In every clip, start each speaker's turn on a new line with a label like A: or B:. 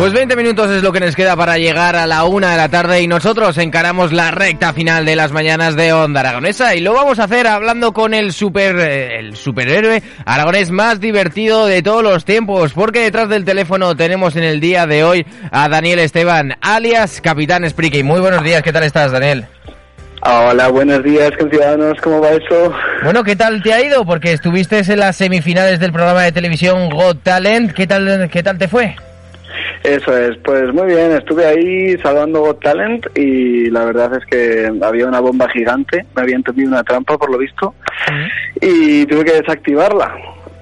A: Pues 20 minutos es lo que nos queda para llegar a la una de la tarde y nosotros encaramos la recta final de las mañanas de Onda Aragonesa y lo vamos a hacer hablando con el super eh, el superhéroe aragonés más divertido de todos los tiempos porque detrás del teléfono tenemos en el día de hoy a Daniel Esteban alias Capitán Spriki. Muy buenos días, ¿qué tal estás Daniel?
B: Hola, buenos días, ciudadanos, ¿cómo va eso?
A: Bueno, ¿qué tal te ha ido? Porque estuviste en las semifinales del programa de televisión Got Talent, ¿qué tal, qué tal te fue?
B: Eso es, pues muy bien, estuve ahí salvando Got Talent y la verdad es que había una bomba gigante, me había entendido una trampa por lo visto y tuve que desactivarla.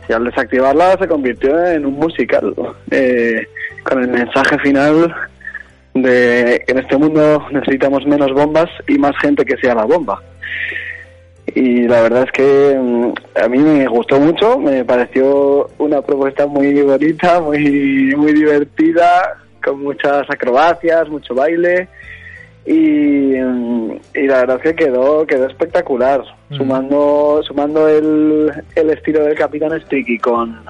B: Y al desactivarla se convirtió en un musical, eh, con el mensaje final de que en este mundo necesitamos menos bombas y más gente que sea la bomba y la verdad es que mm, a mí me gustó mucho, me pareció una propuesta muy bonita, muy muy divertida, con muchas acrobacias, mucho baile y, mm, y la verdad es que quedó quedó espectacular, mm. sumando sumando el, el estilo del Capitán Sticky con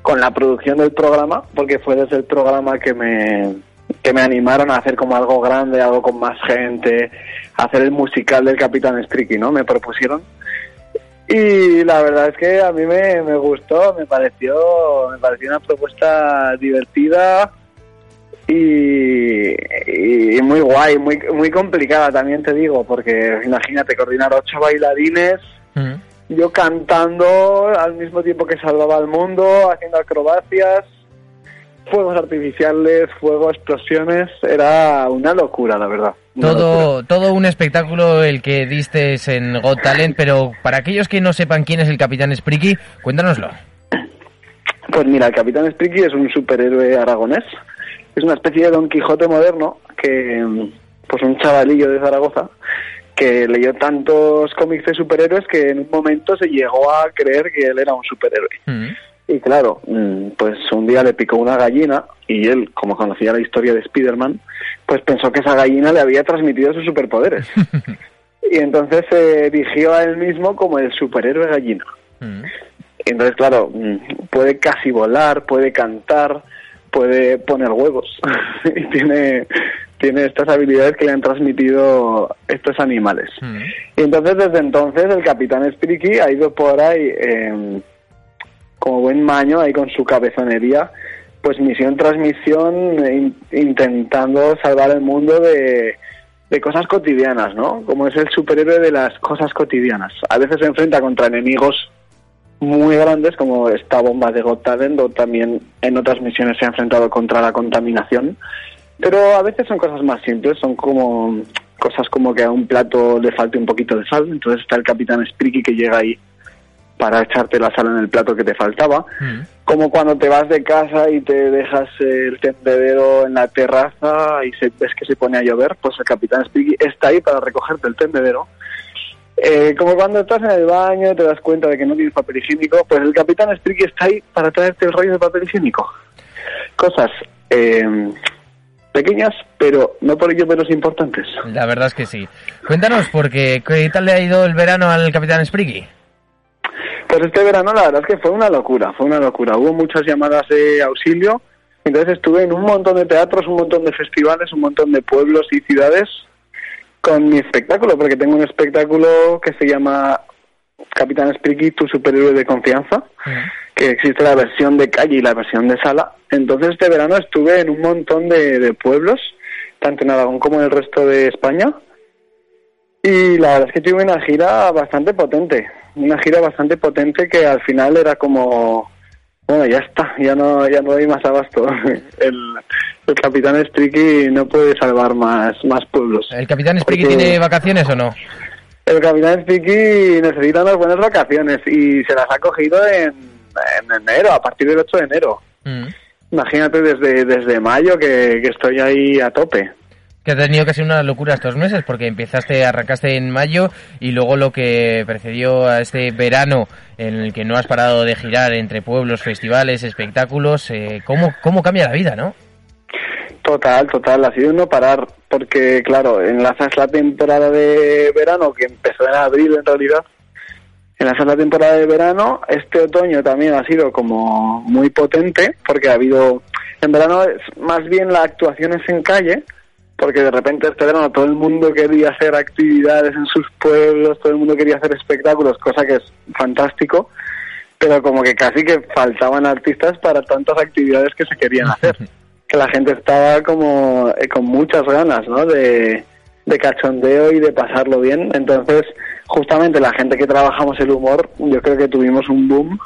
B: con la producción del programa, porque fue desde el programa que me que me animaron a hacer como algo grande, algo con más gente, hacer el musical del Capitán Streaky, ¿no? Me propusieron. Y la verdad es que a mí me, me gustó, me pareció, me pareció una propuesta divertida y, y, muy guay, muy, muy complicada también te digo, porque imagínate coordinar ocho bailarines, mm. yo cantando al mismo tiempo que salvaba al mundo, haciendo acrobacias, fuegos artificiales, fuego, explosiones, era una locura, la verdad.
A: Todo, todo un espectáculo el que diste en Got Talent, pero para aquellos que no sepan quién es el Capitán Spriki, cuéntanoslo.
B: Pues mira, el Capitán Spriki es un superhéroe aragonés, es una especie de Don Quijote moderno que, pues un chavalillo de Zaragoza, que leyó tantos cómics de superhéroes que en un momento se llegó a creer que él era un superhéroe. Mm. Y claro, mm, pues un día le picó una gallina y él, como conocía la historia de Spider-Man, pues pensó que esa gallina le había transmitido sus superpoderes. y entonces se erigió a él mismo como el superhéroe gallina. Mm. Entonces, claro, mm, puede casi volar, puede cantar, puede poner huevos. y tiene, tiene estas habilidades que le han transmitido estos animales. Y entonces, desde entonces, el Capitán Spriki ha ido por ahí... Eh, como buen maño ahí con su cabezonería, pues misión tras misión intentando salvar el mundo de, de cosas cotidianas, ¿no? Como es el superhéroe de las cosas cotidianas. A veces se enfrenta contra enemigos muy grandes como esta bomba de Got o también en otras misiones se ha enfrentado contra la contaminación. Pero a veces son cosas más simples, son como cosas como que a un plato le falte un poquito de sal, entonces está el capitán Spriki que llega ahí para echarte la sal en el plato que te faltaba, mm. como cuando te vas de casa y te dejas el tendedero en la terraza y se, ves que se pone a llover, pues el capitán Spiggy está ahí para recogerte el tendedero. Eh, como cuando estás en el baño y te das cuenta de que no tienes papel higiénico, pues el capitán Spiggy está ahí para traerte el rollo de papel higiénico. Cosas eh, pequeñas, pero no por ello menos importantes.
A: La verdad es que sí. Cuéntanos, porque ¿qué tal le ha ido el verano al capitán Spriggy?
B: Pues este verano la verdad es que fue una locura, fue una locura. Hubo muchas llamadas de auxilio, entonces estuve en un montón de teatros, un montón de festivales, un montón de pueblos y ciudades con mi espectáculo, porque tengo un espectáculo que se llama Capitán Spriki, tu superhéroe de confianza, que existe la versión de calle y la versión de sala. Entonces este verano estuve en un montón de, pueblos, tanto en Aragón como en el resto de España, y la verdad es que tuve una gira bastante potente, una gira bastante potente que al final era como, bueno, ya está, ya no, ya no hay más abasto. El, el Capitán Spriki no puede salvar más, más pueblos.
A: ¿El Capitán Spriki tiene vacaciones o no?
B: El Capitán Spriki necesita unas buenas vacaciones y se las ha cogido en, enero, a partir del 8 de enero. Mm. Imagínate desde, desde mayo que, que estoy ahí a tope.
A: Que ha tenido que ser una locura estos meses, porque empezaste, arrancaste en mayo y luego lo que precedió a este verano en el que no has parado de girar entre pueblos, festivales, espectáculos. Eh, ¿cómo, ¿Cómo cambia la vida, no?
B: Total, total, ha sido no parar, porque claro, enlazas la temporada de verano que empezó en abril en realidad, enlazas la temporada de verano, este otoño también ha sido como muy potente, porque ha habido, en verano es más bien las actuaciones en calle, porque de repente este verano todo el mundo quería hacer actividades en sus pueblos, todo el mundo quería hacer espectáculos, cosa que es fantástico, pero como que casi que faltaban artistas para tantas actividades que se querían hacer. que la gente estaba como eh, con muchas ganas, ¿no? De, de cachondeo y de pasarlo bien. Entonces, justamente la gente que trabajamos el humor, yo creo que tuvimos un boom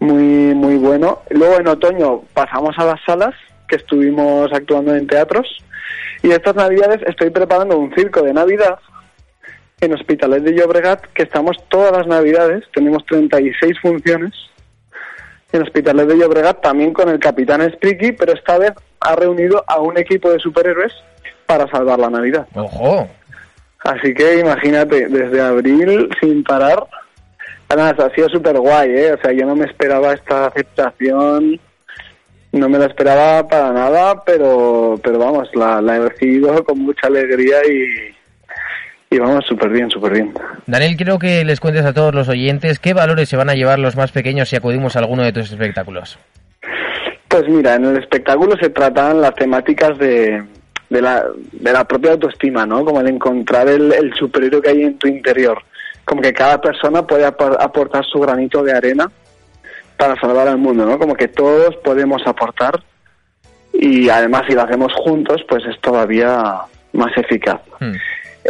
B: muy muy bueno. Luego en otoño pasamos a las salas, que estuvimos actuando en teatros. Y estas navidades estoy preparando un circo de Navidad en Hospitalet de Llobregat, que estamos todas las navidades, tenemos 36 funciones en Hospitales de Llobregat, también con el capitán Spriki, pero esta vez ha reunido a un equipo de superhéroes para salvar la Navidad.
A: ¡Ojo!
B: Así que imagínate, desde abril sin parar, además ha sido súper guay, ¿eh? O sea, yo no me esperaba esta aceptación, no me la esperaba para nada, pero, pero vamos, la, la he recibido con mucha alegría y, y vamos súper bien, súper bien.
A: Daniel, quiero que les cuentes a todos los oyentes qué valores se van a llevar los más pequeños si acudimos a alguno de tus espectáculos.
B: Pues mira, en el espectáculo se tratan las temáticas de, de, la, de la propia autoestima, ¿no? Como el encontrar el, el superhéroe que hay en tu interior. Como que cada persona puede aportar su granito de arena para salvar al mundo, ¿no? Como que todos podemos aportar y además si lo hacemos juntos, pues es todavía más eficaz. Hmm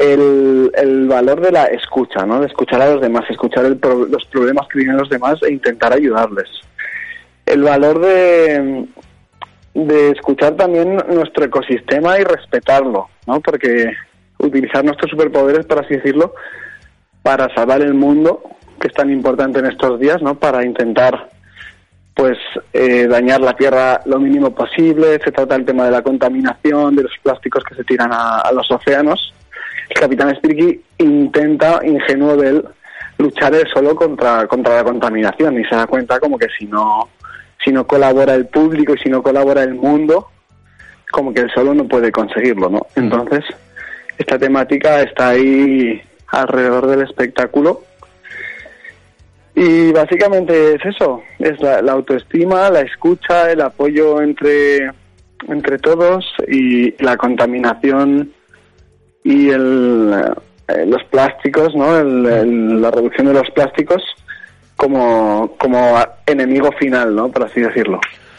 B: el, el valor de la escucha, ¿no? De escuchar a los demás, escuchar los problemas que tienen los demás e intentar ayudarles. El valor de, de escuchar también nuestro ecosistema y respetarlo, ¿no? Porque utilizar nuestros superpoderes, para así decirlo, para salvar el mundo, que es tan importante en estos días, ¿no? Para intentar pues eh, dañar la tierra lo mínimo posible, se trata el tema de la contaminación, de los plásticos que se tiran a los océanos. El Capitán Spriki intenta, ingenuo de él, luchar él solo contra, contra la contaminación y se da cuenta como que si no, si no colabora el público y si no colabora el mundo, como que él solo no puede conseguirlo, ¿no? Entonces, esta temática está ahí alrededor del espectáculo y básicamente es eso, es la, la, autoestima, la escucha, el apoyo entre, entre todos y la contaminación y el, eh, los plásticos, ¿no? la reducción de los plásticos como, como enemigo final, ¿no? Por así decirlo.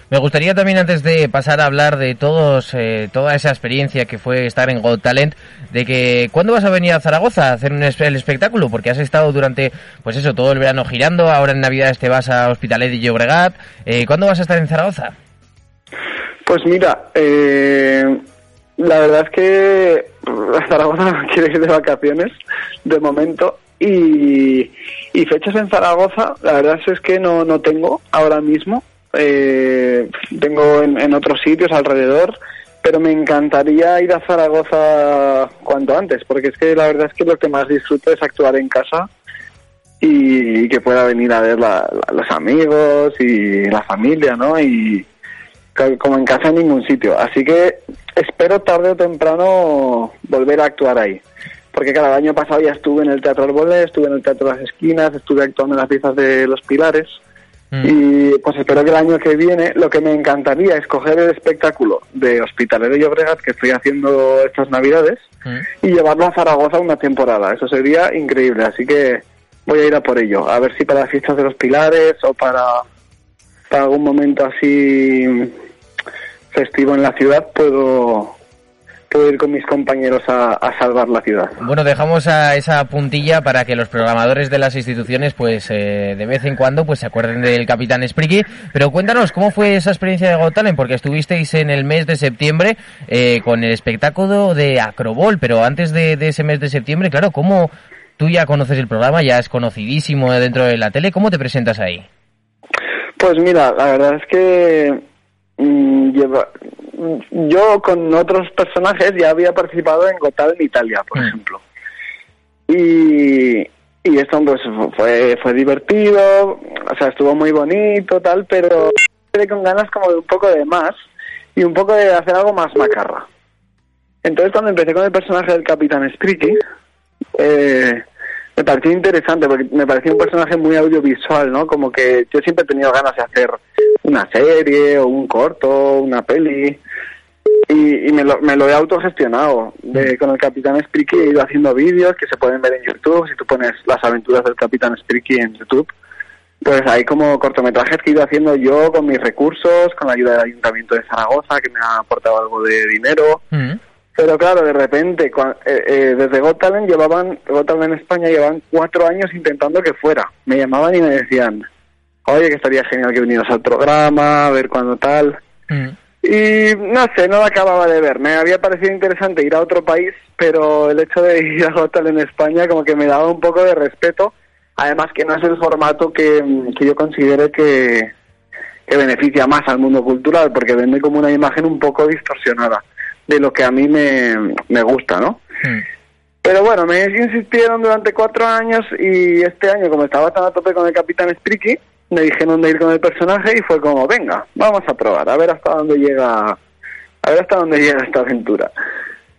A: Me gustaría también, antes de pasar a hablar de todos, eh, toda esa experiencia que fue estar en Got Talent, de que ¿cuándo vas a venir a Zaragoza a hacer un el espectáculo? Porque has estado durante, pues eso, todo el verano girando, ahora en Navidades te vas a Hospitalet y Llobregat. Eh, ¿Cuándo vas a estar en Zaragoza?
B: Pues mira, eh, la verdad es que Zaragoza no quiere ir de vacaciones de momento y, y fechas en Zaragoza, la verdad es que no, no tengo ahora mismo. Eh, tengo en, en otros sitios alrededor, pero me encantaría ir a Zaragoza cuanto antes, porque es que la verdad es que lo que más disfruto es actuar en casa y, que pueda venir a ver la, los amigos y la familia, ¿no? Y como en casa en ningún sitio. Así que espero tarde o temprano volver a actuar ahí. Porque cada año pasado ya estuve en el Teatro Arbolé, estuve en el Teatro Las Esquinas, estuve actuando en las piezas de Los Pilares. Mm. Y pues espero que el año que viene lo que me encantaría es coger el espectáculo de Hospitalero y Obregat que estoy haciendo estas navidades mm. y llevarlo a Zaragoza una temporada. Eso sería increíble, así que voy a ir a por ello. A ver si para las fiestas de los pilares o para, para algún momento así festivo en la ciudad puedo puedo ir con mis compañeros a, salvar la ciudad.
A: Bueno, dejamos a esa puntilla para que los programadores de las instituciones, pues eh, de vez en cuando, pues se acuerden del Capitán Spriki. Pero cuéntanos, ¿cómo fue esa experiencia de Got Porque estuvisteis en el mes de septiembre eh, con el espectáculo de Acrobol, pero antes de, ese mes de septiembre, claro, ¿cómo tú ya conoces el programa, ya es conocidísimo dentro de la tele? ¿Cómo te presentas ahí?
B: Pues mira, la verdad es que mm, lleva, yo con otros personajes ya había participado en Gotal en Italia, por mm. ejemplo. Y, y esto pues fue, fue divertido, o sea, estuvo muy bonito, tal, pero quedé con ganas como de un poco de más y un poco de hacer algo más macarra. Entonces cuando empecé con el personaje del Capitán Spriki, eh, me pareció interesante porque me parecía un personaje muy audiovisual, ¿no? Como que yo siempre he tenido ganas de hacer una serie o un corto, una peli. Y, me, lo, me lo he autogestionado. De, con el Capitán Spriki he ido haciendo vídeos que se pueden ver en YouTube. Si tú pones las aventuras del Capitán Spriki en YouTube, pues hay como cortometrajes que he ido haciendo yo con mis recursos, con la ayuda del Ayuntamiento de Zaragoza, que me ha aportado algo de dinero. Mm. Pero claro, de repente, eh, eh, desde Got Talent llevaban, Got Talent en España llevaban cuatro años intentando que fuera. Me llamaban y me decían, oye, que estaría genial que vinieras al programa, a ver cuándo tal. Mm. Y no sé, no acababa de ver. Me había parecido interesante ir a otro país, pero el hecho de ir a Got Talent en España como que me daba un poco de respeto. Además que no es el formato que, que yo considere que, que beneficia más al mundo cultural, porque vende como una imagen un poco distorsionada de lo que a mí me, me gusta, ¿no? Hmm. Pero bueno, me insistieron durante cuatro años y este año, como estaba tan a tope con el Capitán Spriki, me dijeron de ir con el personaje y fue como, venga, vamos a probar, a ver hasta dónde llega, a ver hasta dónde llega esta aventura.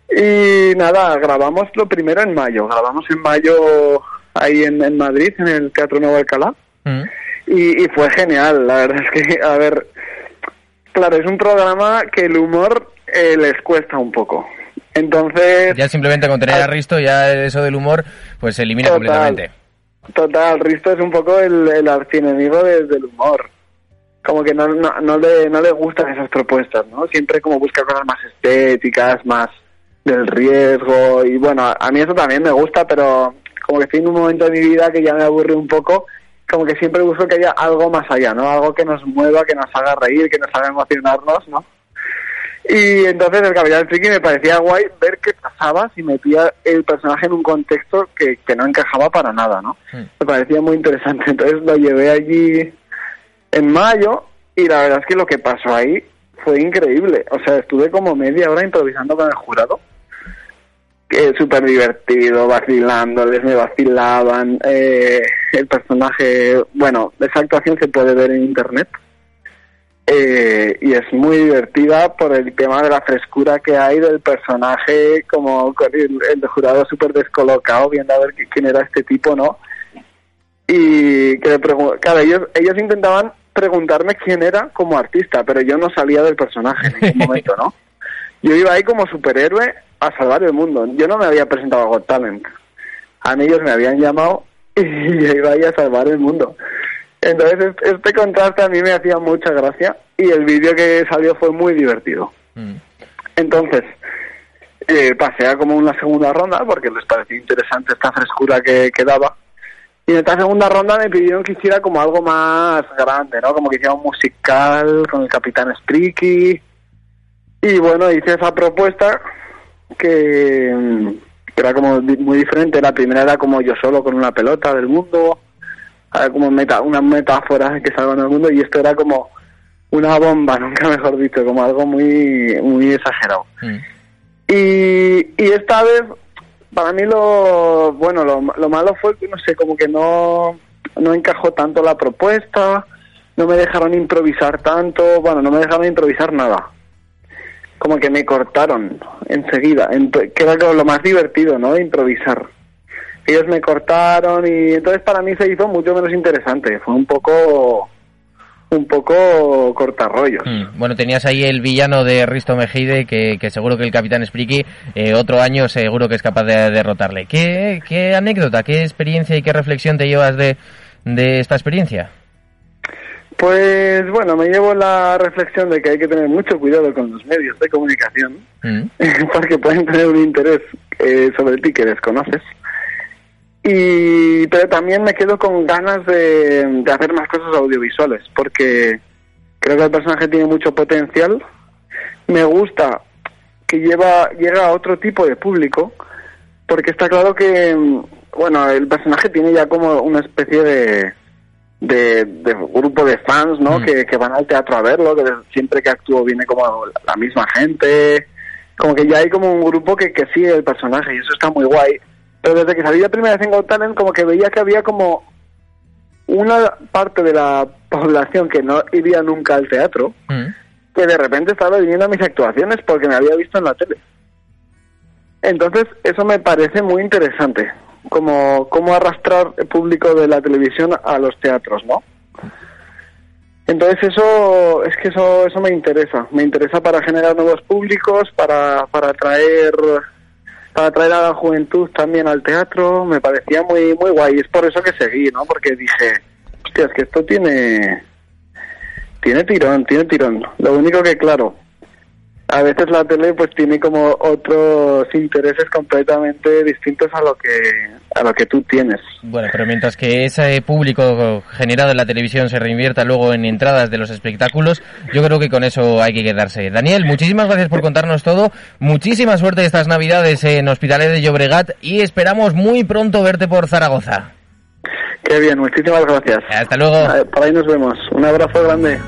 B: Y nada, grabamos lo primero en mayo, grabamos en mayo ahí en, en Madrid, en el Teatro Nuevo Alcalá, y, y fue genial, la verdad es que, a ver, claro, es un programa que el humor eh, les cuesta un poco. Entonces...
A: Ya simplemente con tener a Risto, ya eso del humor, pues se elimina completamente.
B: Total, Risto es un poco el, el del humor. Como que no, le, no gustan esas propuestas, ¿no? Siempre como busca cosas más estéticas, más del riesgo. Y bueno, a mí eso también me gusta, pero como que estoy en un momento de mi vida que ya me aburre un poco como que siempre busco que haya algo más allá, ¿no? Algo que nos mueva, que nos haga reír, que nos haga emocionarnos, ¿no? Y entonces el Capitán Friki me parecía guay ver qué pasaba si metía el personaje en un contexto que, que no encajaba para nada, ¿no? Hmm. Me parecía muy interesante. Entonces lo llevé allí en mayo y la verdad es que lo que pasó ahí fue increíble. O sea, estuve como media hora improvisando con el jurado. Que súper divertido, vacilándoles, me vacilaban. Eh, el personaje, bueno, esa actuación se puede ver en internet eh, y es muy divertida por el tema de la frescura que hay del personaje, como el, el jurado súper descolocado, viendo a ver quién era este tipo, ¿no? Y que claro, ellos, ellos intentaban preguntarme quién era como artista, pero yo no salía del personaje en ningún momento, ¿no? Yo iba ahí como superhéroe a salvar el mundo. Yo no me había presentado a Got Talent. A mí ellos me habían llamado y yo iba ahí a salvar el mundo. Entonces este contraste a mí me hacía mucha gracia y el vídeo que salió fue muy divertido. Mm. Entonces eh, pasé a como una segunda ronda porque les pareció interesante esta frescura que, daba. Y en esta segunda ronda me pidieron que hiciera como algo más grande, ¿no? Como que hiciera un musical con el Capitán Streaky. Y bueno, hice esa propuesta que, que era como muy diferente. La primera era como yo solo con una pelota del mundo como meta, una metáfora que salvan al mundo y esto era como una bomba, nunca mejor dicho, como algo muy muy exagerado. Mm. Y, y esta vez, para mí lo bueno, lo, lo malo fue que no sé, como que no, no encajó tanto la propuesta, no me dejaron improvisar tanto, bueno, no me dejaron improvisar nada. Como que me cortaron enseguida, que era lo más divertido, ¿no? Improvisar ellos me cortaron y entonces para mí se hizo mucho menos interesante. Fue un poco un poco cortarrollos.
A: Mm, Bueno, tenías ahí el villano de Risto Mejide, que, que seguro que el Capitán Spriki eh, otro año seguro que es capaz de derrotarle. ¿Qué, ¿Qué anécdota, qué experiencia y qué reflexión te llevas de, de esta experiencia?
B: Pues bueno, me llevo la reflexión de que hay que tener mucho cuidado con los medios de comunicación,
A: Mm.
B: porque pueden tener un interés eh, sobre ti que desconoces. Y pero también me quedo con ganas de, de hacer más cosas audiovisuales, porque creo que el personaje tiene mucho potencial. Me gusta que lleva llega a otro tipo de público, porque está claro que bueno el personaje tiene ya como una especie de de, de grupo de fans, ¿no?
A: Mm.
B: Que, que van al teatro a verlo, que siempre que actúo viene como la misma gente, como que ya hay como un grupo que, que sigue el personaje y eso está muy guay. Pero desde que salí la primera vez en Got Talent, como que veía que había como una parte de la población que no iría nunca al teatro,
A: Mm.
B: que de repente estaba viniendo a mis actuaciones porque me había visto en la tele. Entonces, eso me parece muy interesante, como cómo arrastrar el público de la televisión a los teatros, ¿no? Entonces eso es que eso eso me interesa, me interesa para generar nuevos públicos, para para atraer para atraer a la juventud también al teatro, me parecía muy muy guay, es por eso que seguí, ¿no? Porque dije, hostia, es que esto tiene tiene tirón, tiene tirón. Lo único que claro, a veces la tele pues tiene como otros intereses completamente distintos a lo que a lo que tú tienes.
A: Bueno, pero mientras que ese público generado en la televisión se reinvierta luego en entradas de los espectáculos, yo creo que con eso hay que quedarse. Daniel, muchísimas gracias por contarnos todo. Muchísima suerte estas Navidades en Hospitalet de Llobregat y esperamos muy pronto verte por Zaragoza.
B: Qué bien, muchísimas gracias.
A: Hasta luego.
B: Por ahí nos vemos. Un abrazo grande.